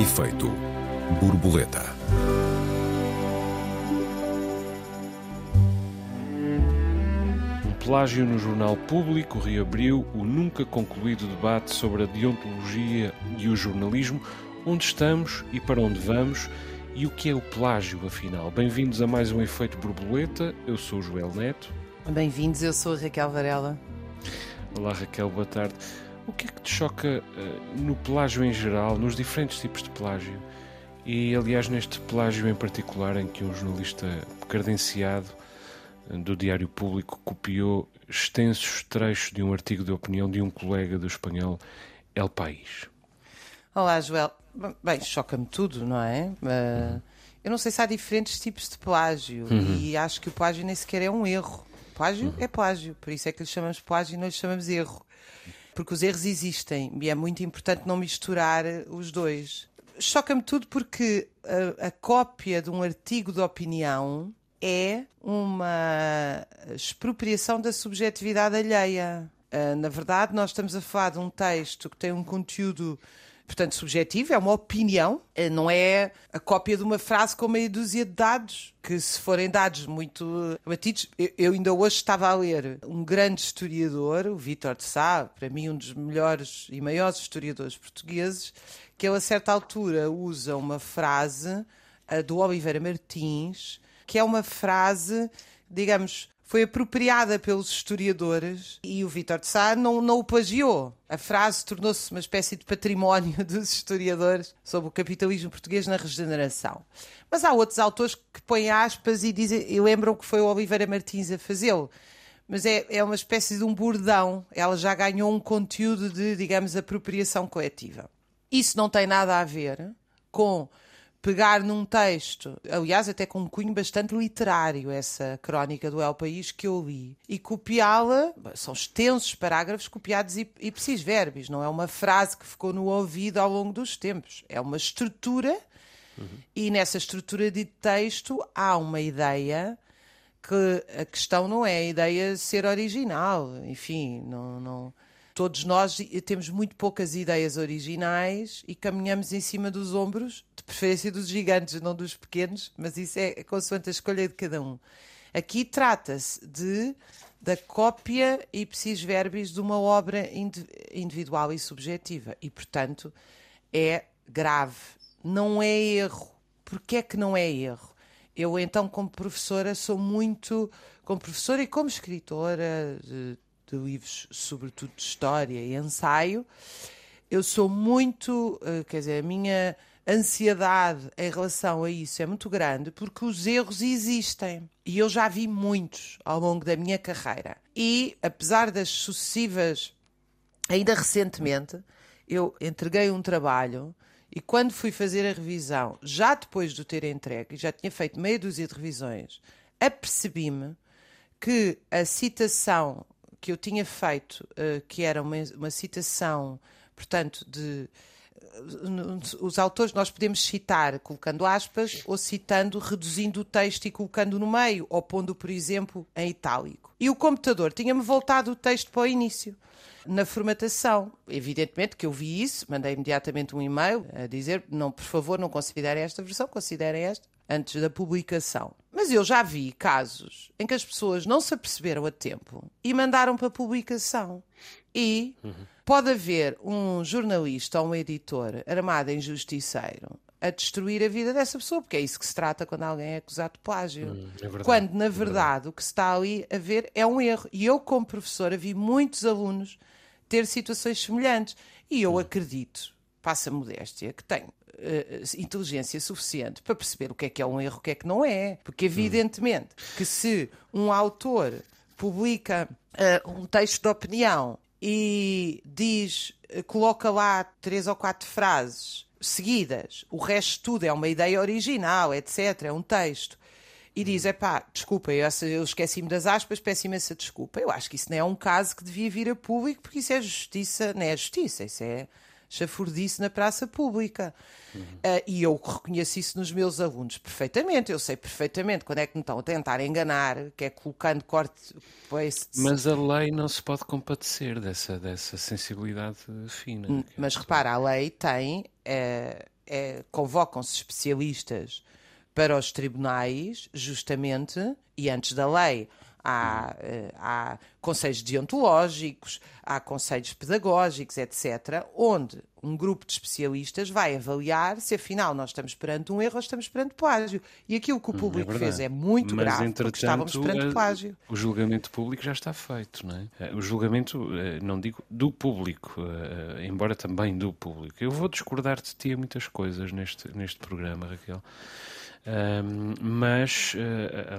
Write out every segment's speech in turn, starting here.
Efeito borboleta. Um plágio no jornal público reabriu o nunca concluído debate sobre a deontologia e o jornalismo, onde estamos e para onde vamos e o que é o plágio, afinal. Bem-vindos a mais um Efeito Borboleta. Eu sou o Joel Neto. Bem-vindos, eu sou a Raquel Varela. Olá, Raquel, boa tarde. O que é que te choca uh, no plágio em geral, nos diferentes tipos de plágio? E, aliás, neste plágio em particular, em que um jornalista credenciado uh, do Diário Público copiou extensos trechos de um artigo de opinião de um colega do espanhol El País. Olá, Joel. Bem, choca-me tudo, não é? Uh, eu não sei se há diferentes tipos de plágio uhum. e acho que o plágio nem sequer é um erro. Plágio uhum. é plágio, por isso é que lhe chamamos plágio e não lhe chamamos erro porque os erros existem e é muito importante não misturar os dois. Choca-me tudo porque a, a cópia de um artigo de opinião é uma expropriação da subjetividade alheia. Uh, na verdade, nós estamos a falar de um texto que tem um conteúdo portanto, subjetivo, é uma opinião, eh, não é a cópia de uma frase com meia dúzia de dados, que se forem dados muito batidos. Eu ainda hoje estava a ler um grande historiador, o Vítor de Sá, para mim um dos melhores e maiores historiadores portugueses, que ele a certa altura usa uma frase do Oliveira Martins, que é uma frase, digamos, foi apropriada pelos historiadores e o Vítor de Sá não, não o plagiou. A frase tornou-se uma espécie de património dos historiadores sobre o capitalismo português na regeneração. Mas há outros autores que põem aspas e, dizem, e lembram que foi o Oliveira Martins a fazê-lo. Mas é, é uma espécie de um bordão. Ela já ganhou um conteúdo de, digamos, apropriação coletiva. Isso não tem nada a ver com pegar num texto, aliás, até com um cunho bastante literário, essa crónica do El País que eu li, e copiá-la, são extensos parágrafos copiados ipsis verbis, não é uma frase que ficou no ouvido ao longo dos tempos, é uma estrutura, uhum. e nessa estrutura de texto há uma ideia que a questão não é a ideia de ser original, enfim, não, não todos nós temos muito poucas ideias originais e caminhamos em cima dos ombros preferência dos gigantes, não dos pequenos, mas isso é consoante a escolha de cada um. Aqui trata-se de da cópia ipsis verbis de uma obra individual e subjetiva e, portanto, é grave. Não é erro. Porquê é que não é erro? Eu, então, como professora, sou muito, como professora e como escritora de, livros, sobretudo de história e ensaio, eu sou muito, eh, quer dizer, a minha ansiedade em relação a isso é muito grande porque os erros existem. E eu já vi muitos ao longo da minha carreira. E, apesar das sucessivas, ainda recentemente, eu entreguei um trabalho e quando fui fazer a revisão, já depois de o ter entregue, já tinha feito meia dúzia de revisões, apercebi-me que a citação que eu tinha feito, uh, que era uma, uma citação, portanto, de os autores nós podemos citar colocando aspas ou citando, reduzindo o texto e colocando no meio, ou pondo, por exemplo, em itálico. E o computador tinha-me voltado o texto para o início. Na formatação, evidentemente que eu vi isso, mandei imediatamente um e-mail a dizer: não, por favor, não considerem esta versão, considerem esta antes da publicação. Mas eu já vi casos em que as pessoas não se aperceberam a tempo e mandaram para publicação. E pode haver um jornalista ou um editor armado em justiceiro a destruir a vida dessa pessoa, porque é isso que se trata quando alguém é acusado de plágio. Hum, é verdade, quando, na verdade, é verdade, o que se está ali a ver é um erro. E eu, como professora, vi muitos alunos ter situações semelhantes. E eu hum. acredito, passa a modéstia, que tenho uh, inteligência suficiente para perceber o que é que é um erro, o que é que não é. Porque, evidentemente, que se um autor publica uh, um texto de opinião e diz, uh, coloca lá três ou quatro frases seguidas, o resto tudo é uma ideia original, etc., é um texto, e diz: é pá, desculpa, eu, esqueci-me das aspas, peço imensa desculpa. Eu acho que isso não é um caso que devia vir a público, porque isso é justiça, não é justiça, isso é chafurdice na praça pública. Uhum. Uh, e eu reconheço isso nos meus alunos perfeitamente. Eu sei perfeitamente quando é que me estão a tentar enganar, que é colocando corte. Pois, mas a lei não se pode compadecer dessa, dessa sensibilidade fina. Mas repara, a lei tem. Uh, é, convocam-se especialistas para os tribunais, justamente, e antes da lei há, eh, há conselhos deontológicos, há conselhos pedagógicos, etc., onde um grupo de especialistas vai avaliar se afinal nós estamos perante um erro ou estamos perante plágio. E aquilo que o hum, público é fez é muito Mas, grave, porque estávamos perante a, plágio. O julgamento público já está feito, não é? Eh, o julgamento, eh, não digo do público, embora também do público. Eu vou discordar de ti a muitas coisas neste, neste programa, Raquel. Um, mas,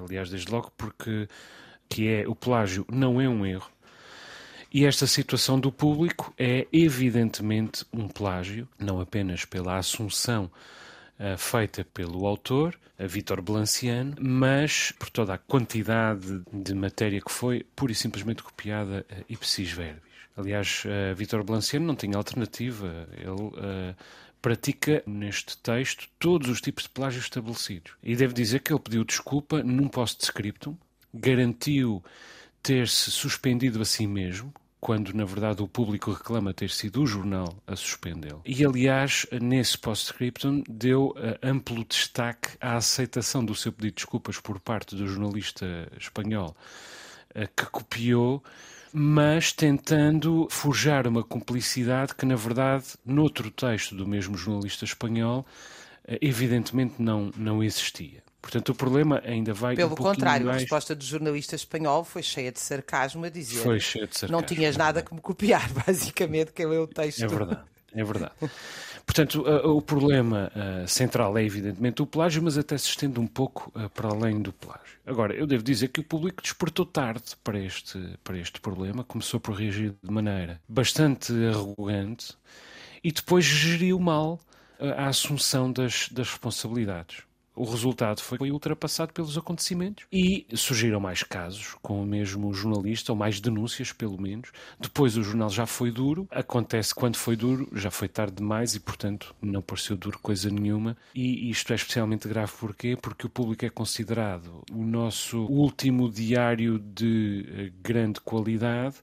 aliás, desde logo porque que é o plágio não é um erro. E esta situação do público é evidentemente um plágio, não apenas pela assunção uh, feita pelo autor, a Vítor Blanciano, mas por toda a quantidade de matéria que foi pura e simplesmente copiada uh, ipsis verbis. Aliás, uh, Vítor Blanciano não tinha alternativa. Ele uh, pratica neste texto todos os tipos de plágio estabelecidos. E devo dizer que ele pediu desculpa num post-scriptum, garantiu ter-se suspendido a si mesmo, quando na verdade o público reclama ter sido o jornal a suspendê-lo. E aliás, nesse post-scriptum, deu uh, amplo destaque à aceitação do seu pedido de desculpas por parte do jornalista espanhol uh, que copiou, mas tentando forjar uma cumplicidade que na verdade, noutro texto do mesmo jornalista espanhol, uh, evidentemente não, não existia. Portanto, o problema ainda vai. Pelo um contrário, mais... a resposta do jornalista espanhol foi cheia de sarcasmo a dizer. Foi cheia de sarcasmo. Não tinhas nada que me copiar, basicamente, que leu o texto. É verdade, é verdade. Portanto, o problema central é evidentemente o plágio, mas até se estende um pouco para além do plágio. Agora, eu devo dizer que o público despertou tarde para este, para este problema, começou por reagir de maneira bastante arrogante e depois geriu mal a assunção das, das responsabilidades. O resultado foi ultrapassado pelos acontecimentos e surgiram mais casos com o mesmo jornalista, ou mais denúncias, pelo menos. Depois o jornal já foi duro. Acontece quando foi duro, já foi tarde demais e, portanto, não pareceu duro coisa nenhuma. E isto é especialmente grave porquê? Porque o público é considerado o nosso último diário de eh, grande qualidade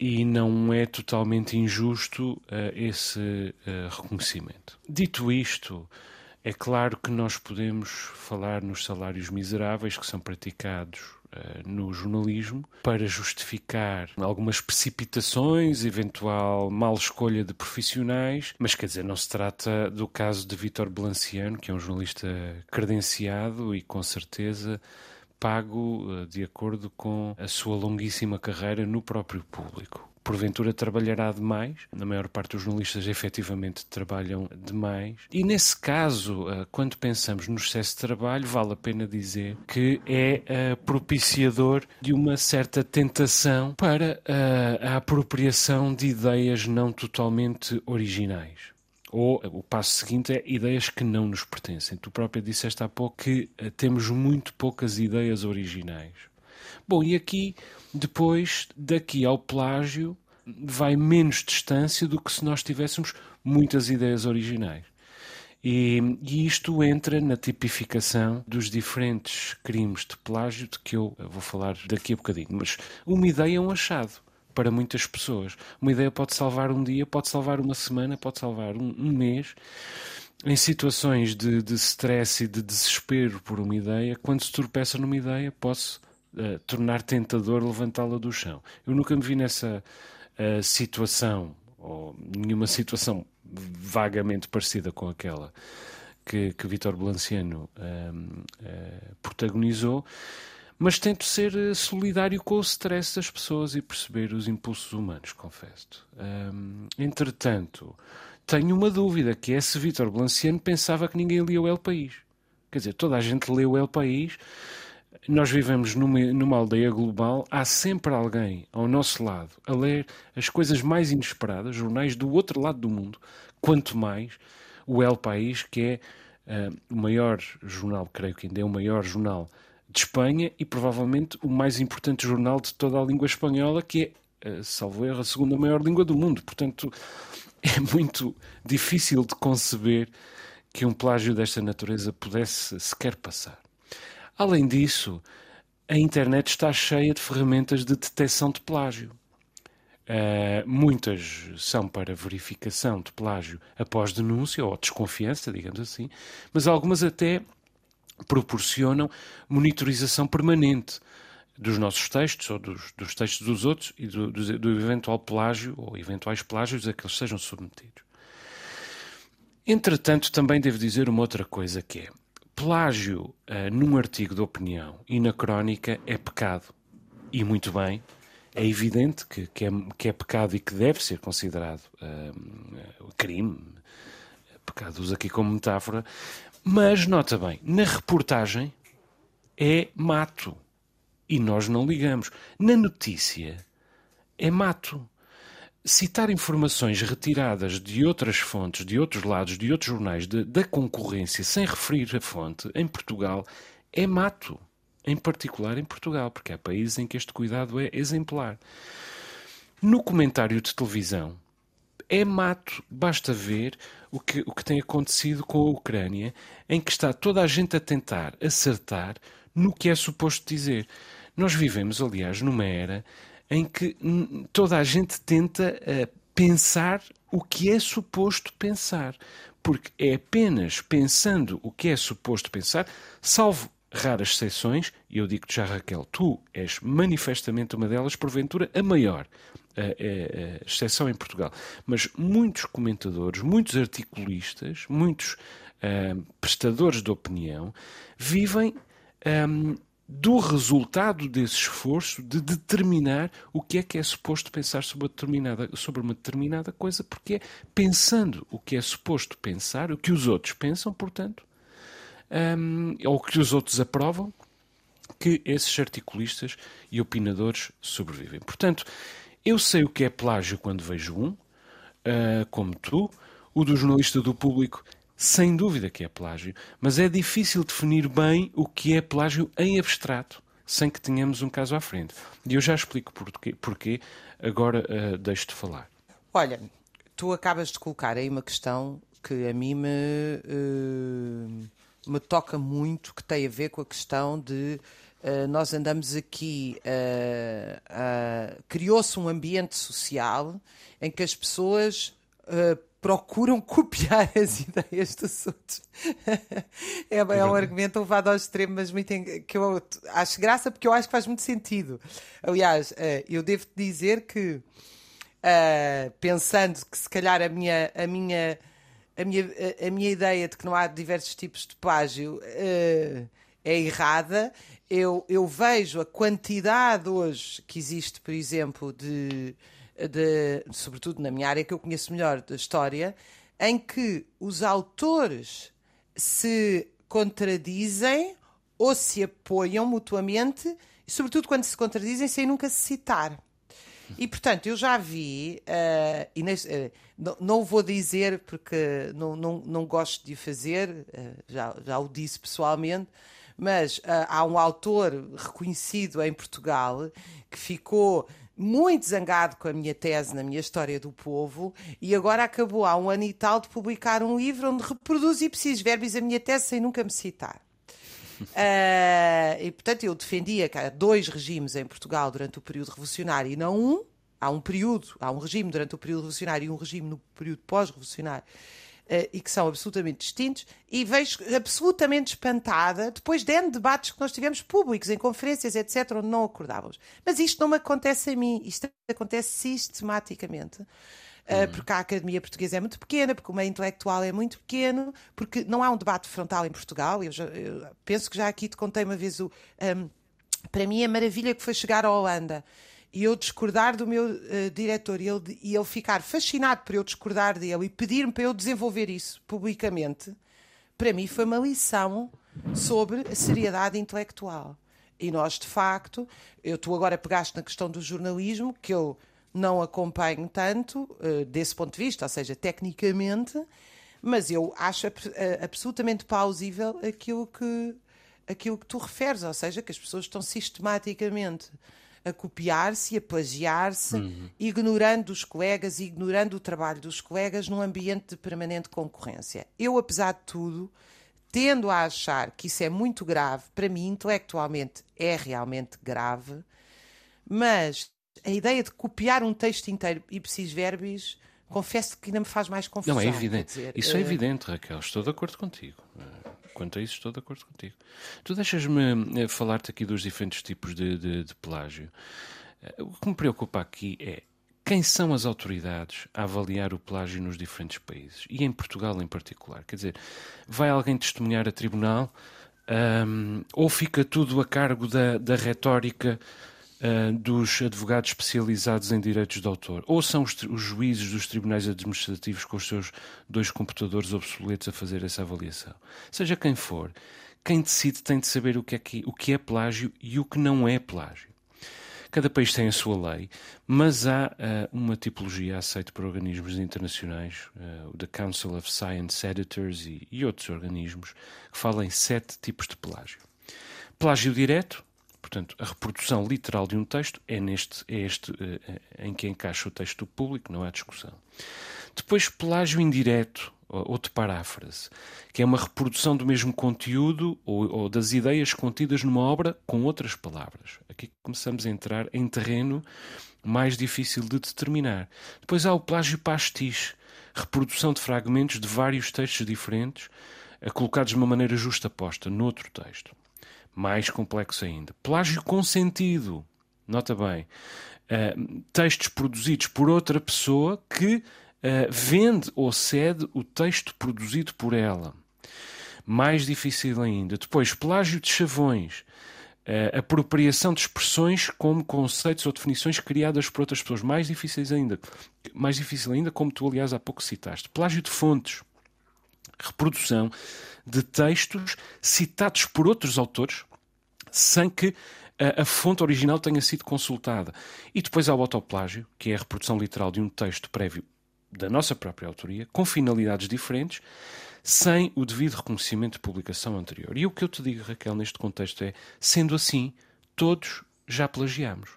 e não é totalmente injusto uh, esse uh, reconhecimento. Dito isto, é claro que nós podemos falar nos salários miseráveis que são praticados uh, no jornalismo para justificar algumas precipitações, eventual mal escolha de profissionais, mas quer dizer, não se trata do caso de Vítor Blanciano, que é um jornalista credenciado e com certeza pago uh, de acordo com a sua longuíssima carreira no próprio público porventura trabalhará demais. Na maior parte dos jornalistas efetivamente trabalham demais. E nesse caso, eh, quando pensamos no excesso de trabalho, vale a pena dizer que é eh, propiciador de uma certa tentação para eh, a apropriação de ideias não totalmente originais. Ou o passo seguinte é ideias que não nos pertencem. Tu própria disseste há pouco que temos muito poucas ideias originais. Bom, e aqui, depois, daqui ao plágio, vai menos distância do que se nós tivéssemos muitas ideias originais. E, e, isto entra na tipificação dos diferentes crimes de plágio de que eu vou falar daqui a bocadinho. Mas uma ideia é um achado para muitas pessoas. Uma ideia pode salvar um dia, pode salvar uma semana, pode salvar um, um mês. Em situações de, de stress e de desespero por uma ideia, quando se tropeça numa ideia, posso uh, tornar tentador levantá-la do chão. Eu nunca me vi nessa uh, situação, ou nenhuma situação vagamente parecida com aquela que, que Vítor Blanciano uh, protagonizou, mas tento ser solidário com o stress das pessoas e perceber os impulsos humanos, confesso. Um, entretanto, tenho uma dúvida, que é se Vítor Blanciano pensava que ninguém lia o El País. Quer dizer, toda a gente leu o El País, nós vivemos numa, numa aldeia global, há sempre alguém ao nosso lado a ler as coisas mais inesperadas, jornais do outro lado do mundo, quanto mais o El País, que é uh, o maior jornal, creio que ainda é o maior jornal de Espanha e provavelmente o mais importante jornal de toda a língua espanhola, que é, uh, salvo erro, a segunda maior língua do mundo. Portanto, é muito difícil de conceber que um plágio desta natureza pudesse sequer passar. Além disso, a internet está cheia de ferramentas de detecção de plágio. Uh, muitas são para verificação de plágio após denúncia ou desconfiança, digamos assim, mas algumas até proporcionam monitorização permanente dos nossos textos ou dos, dos textos dos outros e do, do, do, eventual plágio ou eventuais plágios a que eles sejam submetidos. Entretanto, também devo dizer uma outra coisa que é plágio uh, num artigo de opinião e na crónica é pecado. E muito bem, é evidente que, que, é, que é pecado e que deve ser considerado uh, crime, pecado uso aqui como metáfora, mas nota bem, na reportagem é mato e nós não ligamos. Na notícia é mato. Citar informações retiradas de outras fontes, de outros lados, de outros jornais, de, da concorrência, sem referir a fonte, em Portugal, é mato em particular em Portugal, porque há países em que este cuidado é exemplar. No comentário de televisão, é mato, basta ver o que, o que tem acontecido com a Ucrânia, em que está toda a gente a tentar acertar no que é suposto dizer. Nós vivemos, aliás, numa era em que toda a gente tenta uh, pensar o que é suposto pensar, porque é apenas pensando o que é suposto pensar, salvo raras exceções, e eu digo-te já, Raquel, tu és manifestamente uma delas, porventura a maior a, a exceção em Portugal. Mas muitos comentadores, muitos articulistas, muitos uh, prestadores de opinião vivem um, do resultado desse esforço de determinar o que é que é suposto pensar sobre, determinada, sobre uma determinada coisa, porque é pensando o que é suposto pensar, o que os outros pensam, portanto, um, ou que os outros aprovam, que esses articulistas e opinadores sobrevivem. Portanto, eu sei o que é plágio quando vejo um, uh, como tu, o do jornalista do público, sem dúvida que é plágio, mas é difícil definir bem o que é plágio em abstrato, sem que tenhamos um caso à frente. E eu já explico porquê, porquê agora uh, deixo-te falar. Olha, tu acabas de colocar aí uma questão que a mim me. Uh me toca muito, que tem a ver com a questão de nós andamos aqui, uh, uh, criou-se um ambiente social em que as pessoas procuram copiar as ideias dos outros. é, é, um argumento levado ao extremo, mas muito que eu acho graça porque eu acho que faz muito sentido. Aliás, eu devo dizer que, pensando que se calhar a minha. A minha a minha, a, a, minha ideia de que não há diversos tipos de plágio uh, é errada. Eu, eu vejo a quantidade hoje que existe, por exemplo, de, de, sobretudo na minha área que eu conheço melhor da história, em que os autores se contradizem ou se apoiam mutuamente, e sobretudo quando se contradizem sem nunca se citar. E portanto, eu já vi, uh, e uh, não, não vou dizer porque não, não, não gosto de fazer, uh, já, já o disse pessoalmente, mas há um autor reconhecido em Portugal que ficou muito zangado com a minha tese na minha História do Povo e agora acabou há um ano e tal de publicar um livro onde reproduz e preciso verbos a minha tese sem nunca me citar. Uh, e portanto eu defendia que há dois regimes em Portugal durante o período revolucionário e não um. Há um período, há um regime durante o período revolucionário e um regime no período pós-revolucionário. Uh, e que são absolutamente distintos, e vejo absolutamente espantada, depois de N debates que nós tivemos públicos, em conferências, etc., onde não acordávamos. Mas isto não me acontece a mim, isto acontece sistematicamente. Uh, porque a Academia Portuguesa é muito pequena, porque o meio intelectual é muito pequeno, porque não há um debate frontal em Portugal. Eu, já, eu penso que já aqui te contei uma vez o. Um, para mim, a maravilha que foi chegar à Holanda e eu discordar do meu uh, diretor e ele, e ele ficar fascinado por eu discordar dele e pedir-me para eu desenvolver isso publicamente, para mim foi uma lição sobre a seriedade intelectual. E nós, de facto, eu tu agora pegaste na questão do jornalismo, que eu não acompanho tanto uh, desse ponto de vista, ou seja, tecnicamente, mas eu acho uh, absolutamente plausível aquilo que, aquilo que tu referes, ou seja, que as pessoas estão sistematicamente a copiar-se, a plagiar-se, uhum. ignorando os colegas, ignorando o trabalho dos colegas num ambiente de permanente concorrência. Eu, apesar de tudo, tendo a achar que isso é muito grave, para mim, intelectualmente, é realmente grave, mas a ideia de copiar um texto inteiro ipsis verbis, confesso que ainda me faz mais confusão. Não, é evidente. Dizer, Isso é uh, evidente, Raquel. Estou de acordo contigo. Quanto a isso, estou de acordo contigo. Tu deixas-me uh, falar-te aqui dos diferentes tipos de, de, de plágio. Uh, o que me preocupa aqui é quem são as autoridades a avaliar o plágio nos diferentes países e em Portugal em particular. Quer dizer, vai alguém testemunhar a tribunal um, ou fica tudo a cargo da, da retórica uh, dos advogados especializados em direitos de autor? Ou são os, os, juízes dos tribunais administrativos com os seus dois computadores obsoletos a fazer essa avaliação? Seja quem for, quem decide tem de saber o que é, que, o que é plágio e o que não é plágio. Cada país tem a sua lei, mas há uh, uma tipologia aceita por organismos internacionais, uh, o The Council of Science Editors e, e, outros organismos, que falam em sete tipos de plágio. Plágio direto, portanto, a reprodução literal de um texto, é, neste, é este uh, em que encaixa o texto público, não há discussão. Depois, plágio indireto, ou de paráfrase, que é uma reprodução do mesmo conteúdo ou, ou, das ideias contidas numa obra com outras palavras. Aqui começamos a entrar em terreno mais difícil de determinar. Depois há o plágio pastiche, reprodução de fragmentos de vários textos diferentes, colocados de uma maneira justaposta noutro texto. Mais complexo ainda. Plágio consentido. Nota bem. Uh, textos produzidos por outra pessoa que uh, vende ou cede o texto produzido por ela. Mais difícil ainda. Depois, plágio de chavões. Uh, apropriação de expressões como conceitos ou definições criadas por outras pessoas. Mais difíceis ainda. Mais difícil ainda, como tu, aliás, há pouco citaste. Plágio de fontes. Reprodução de textos citados por outros autores sem que a, a, fonte original tenha sido consultada. E depois há o autoplágio, que é a reprodução literal de um texto prévio da nossa própria autoria, com finalidades diferentes, sem o devido reconhecimento de publicação anterior. E o que eu te digo, Raquel, neste contexto é: sendo assim, todos já plagiamos.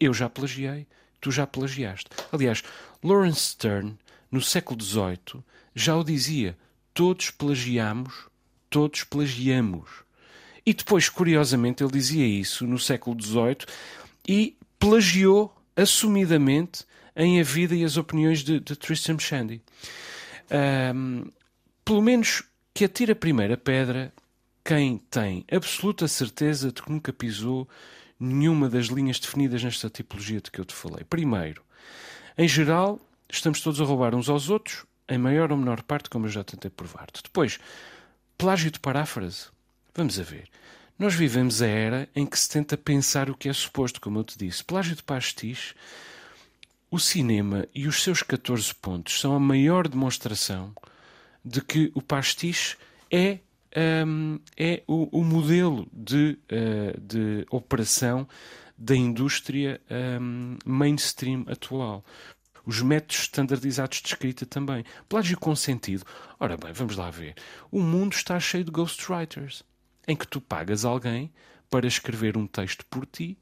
Eu já plagiei, tu já plagiaste. Aliás, Lawrence Stern, no século XVIII, já o dizia: todos plagiamos, todos plagiamos. E depois, curiosamente, ele dizia isso no século XVIII e plagiou assumidamente em A Vida e as Opiniões de, de Tristram Shandy. Um, pelo menos que atire a primeira pedra quem tem absoluta certeza de que nunca pisou nenhuma das linhas definidas nesta tipologia de que eu te falei. Primeiro, em geral, estamos todos a roubar uns aos outros, em maior ou menor parte, como eu já tentei provar-te. Depois, plágio de paráfrase. Vamos a ver. Nós vivemos a era em que se tenta pensar o que é suposto, como eu te disse. Plágio de pastiche o cinema e os seus 14 pontos são a maior demonstração de que o pastiche é, um, é o, o, modelo de, uh, de operação da indústria um, mainstream atual. Os métodos standardizados de escrita também. Plágio consentido. Ora bem, vamos lá ver. O mundo está cheio de ghostwriters, em que tu pagas alguém para escrever um texto por ti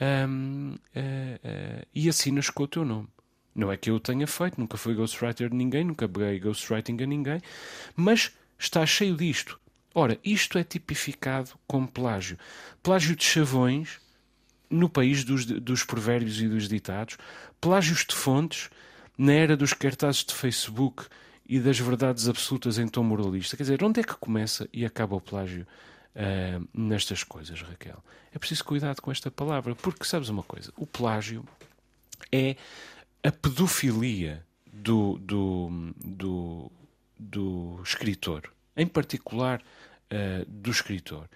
um, uh, uh, e assinas com o teu nome. Não é que eu tenha feito, nunca fui ghostwriter de ninguém, nunca peguei ghostwriting a ninguém, mas está cheio disto. Ora, isto é tipificado como plágio. Plágio de chavões no país dos, dos provérbios e dos ditados, plágios de fontes na era dos cartazes de Facebook e das verdades absolutas em tom moralista. Quer dizer, onde é que começa e acaba o plágio uh, nestas coisas, Raquel? É preciso cuidado com esta palavra, porque sabes uma coisa: o plágio é a pedofilia do, do, do, do escritor, em particular uh, do escritor.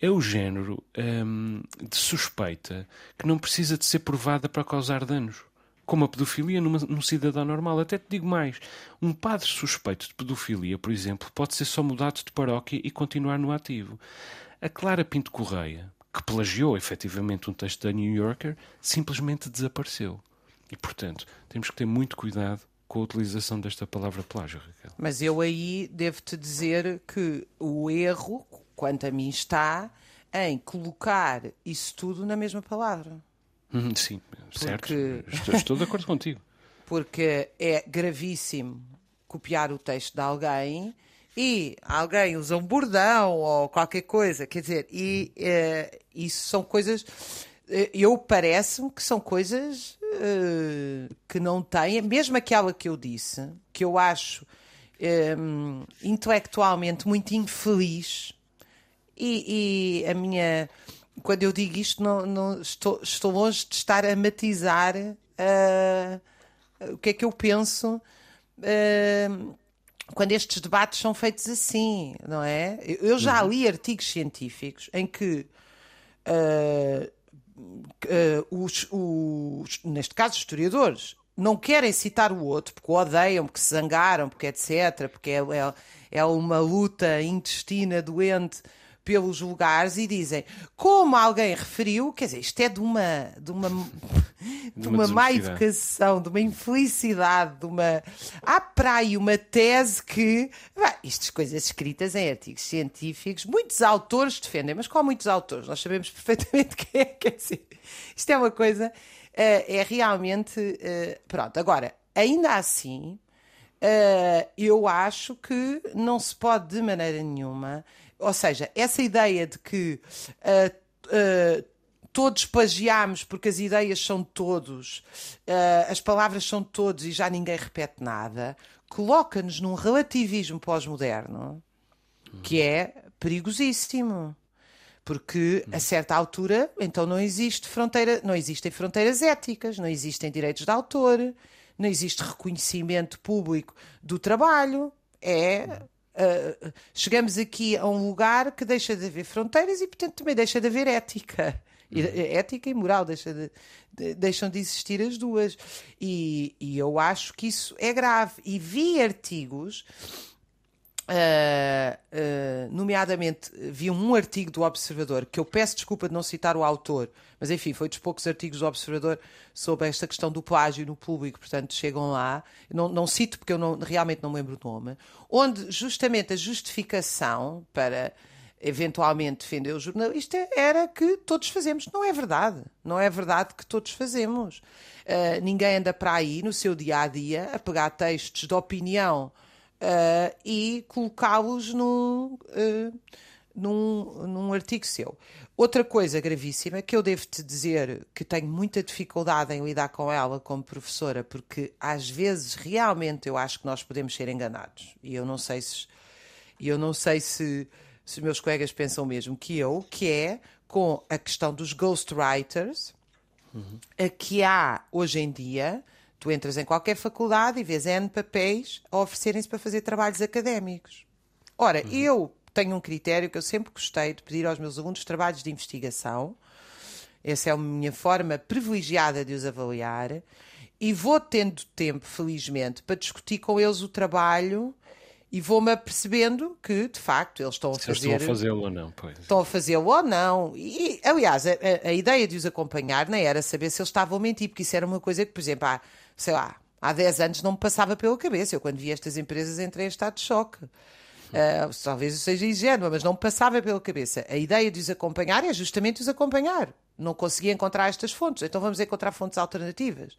É o género um, de suspeita que não precisa de ser provada para causar danos como a pedofilia numa, num cidadão normal. Até te digo mais: um padre suspeito de pedofilia, por exemplo, pode ser só mudado de paróquia e continuar no ativo. A Clara Pinto Correia, que plagiou efetivamente um texto da New Yorker, simplesmente desapareceu. E, portanto, temos que ter muito cuidado com a utilização desta palavra plágio, Raquel. Mas eu aí devo-te dizer que o erro, quanto a mim, está em colocar isso tudo na mesma palavra. Hum, sim, certo. Porque... Estou, estou de acordo contigo. Porque é gravíssimo copiar o texto de alguém e alguém usa um bordão ou qualquer coisa, quer dizer, e uh, isso são coisas eu parece-me que são coisas uh, que não têm, mesmo aquela que eu disse, que eu acho um, intelectualmente muito infeliz, e, e, a minha. Quando eu digo isto, não, não estou, estou longe de estar a matizar uh, o que é que eu penso. Uh, quando estes debates são feitos assim, não é? Eu já uhum. li artigos científicos em que uh, os, os, neste caso, historiadores não querem citar o outro porque o odeiam, porque se zangaram, porque etc., porque é, é, é uma luta intestina doente pelos lugares e dizem, como alguém referiu, quer dizer, isto é de uma, de uma, de uma, uma má educação, de uma infelicidade, de uma. Há para aí uma tese que. Bah, estas coisas escritas em artigos científicos, muitos autores defendem, mas qual muitos autores? Nós sabemos perfeitamente quem é, quer dizer, isto é uma coisa. Uh, é realmente. Uh, pronto, agora, ainda assim. Uh, eu acho que não se pode de maneira nenhuma ou seja, essa ideia de que uh, todos plagiamos porque as ideias são todos, uh, as palavras são todos e já ninguém repete nada, coloca-nos num relativismo pós-moderno que é perigosíssimo. Porque a certa altura, então não existe fronteira, não existem fronteiras éticas, não existem direitos de autor, não existe reconhecimento público do trabalho. É Uh, chegamos aqui a um lugar que deixa de haver fronteiras e, portanto, também deixa de haver ética. Uhum. Ética e moral deixa de, de, deixam de existir as duas. E, e eu acho que isso é grave. E vi artigos Uh, uh, nomeadamente, vi um artigo do Observador, que eu peço desculpa de não citar o autor, mas enfim, foi dos poucos artigos do Observador sobre esta questão do plágio no público, portanto, chegam lá. Não, não cito porque eu não, realmente não me lembro o nome, onde justamente a justificação para eventualmente defender o jornalista era que todos fazemos. Não é verdade. Não é verdade que todos fazemos. Uh, ninguém anda para aí no seu dia a dia a pegar textos de opinião uh, e colocá-los num, uh, num, num artigo seu. Outra coisa gravíssima que eu devo-te dizer que tenho muita dificuldade em lidar com ela como professora, porque às vezes realmente eu acho que nós podemos ser enganados. E eu não sei se eu não sei se, se meus colegas pensam mesmo que eu, que é com a questão dos ghostwriters, uhum. a que há hoje em dia Tu entras em qualquer faculdade e vês N papéis a oferecerem-se para fazer trabalhos académicos. Ora, uhum. eu tenho um critério que eu sempre gostei de pedir aos meus alunos trabalhos de investigação. Essa é a minha forma privilegiada de os avaliar. E vou tendo tempo, felizmente, para discutir com eles o trabalho e vou-me apercebendo que, de facto, eles estão a fazer. estão a fazê-lo ou não, pois. Estão a fazê-lo ou não. E, aliás, a, a, ideia de os acompanhar nem era saber se eles estavam a mentir, porque isso era uma coisa que, por exemplo, há sei lá, há 10 anos não me passava pela cabeça. Eu, quando vi estas empresas, entrei em estado de choque. Uh, talvez eu seja ingênua, mas não me passava pela cabeça. A ideia de os acompanhar é justamente os acompanhar. Não conseguia encontrar estas fontes, então vamos encontrar fontes alternativas.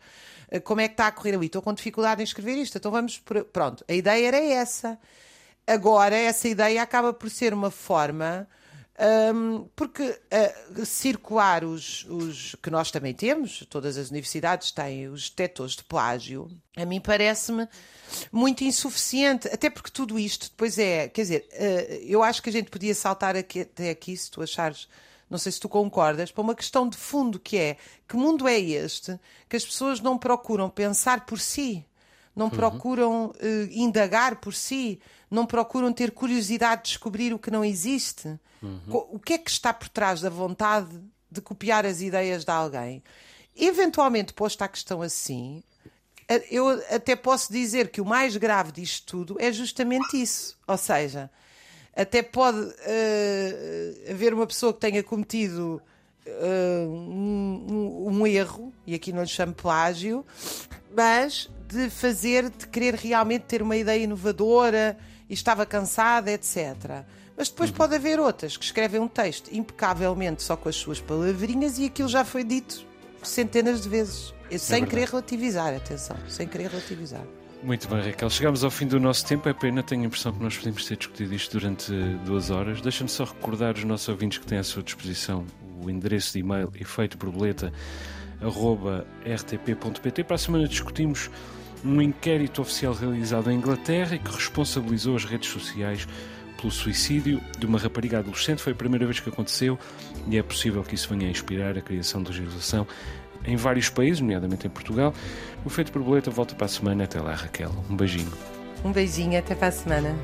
Uh, como é que está a correr ali? Estou com dificuldade em escrever isto, então vamos. Por... Pronto, a ideia era essa. Agora, essa ideia acaba por ser uma forma um, porque uh, circular os, os que nós também temos, todas as universidades têm os detectores de plágio, a mim parece-me muito insuficiente, até porque tudo isto depois é, quer dizer, uh, eu acho que a gente podia saltar aqui, até aqui, se tu achares, não sei se tu concordas, para uma questão de fundo que é, que mundo é este que as pessoas não procuram pensar por si, não uhum. procuram uh, indagar por si, não procuram ter curiosidade de descobrir o que não existe. Uhum. O que é que está por trás da vontade de copiar as ideias de alguém? Eventualmente, posta a questão assim, eu até posso dizer que o mais grave disto tudo é justamente isso. Ou seja, até pode uh, haver uma pessoa que tenha cometido uh, um, um, erro, e aqui não lhe chamo plágio, mas de fazer, de querer realmente ter uma ideia inovadora e estava cansada, etc. Mas depois uhum. pode haver outras que escrevem um texto impecavelmente só com as suas palavrinhas e aquilo já foi dito centenas de vezes. É sem querer relativizar, atenção, sem querer relativizar. Muito bem, Raquel. Chegamos ao fim do nosso tempo. É pena, tenho a impressão que nós podemos ter discutido isto durante duas horas. Deixa-me só recordar os nossos ouvintes que têm à sua disposição o endereço de e-mail efeitoborboleta.rtp.pt. Para a semana discutimos um inquérito oficial realizado em Inglaterra e que responsabilizou as redes sociais pelo suicídio de uma rapariga adolescente. Foi a primeira vez que aconteceu e é possível que isso venha a inspirar a criação de legislação em vários países, nomeadamente em Portugal. O Feito Borboleta volta para a semana. Até lá, Raquel. Um beijinho. Um beijinho, até para a semana.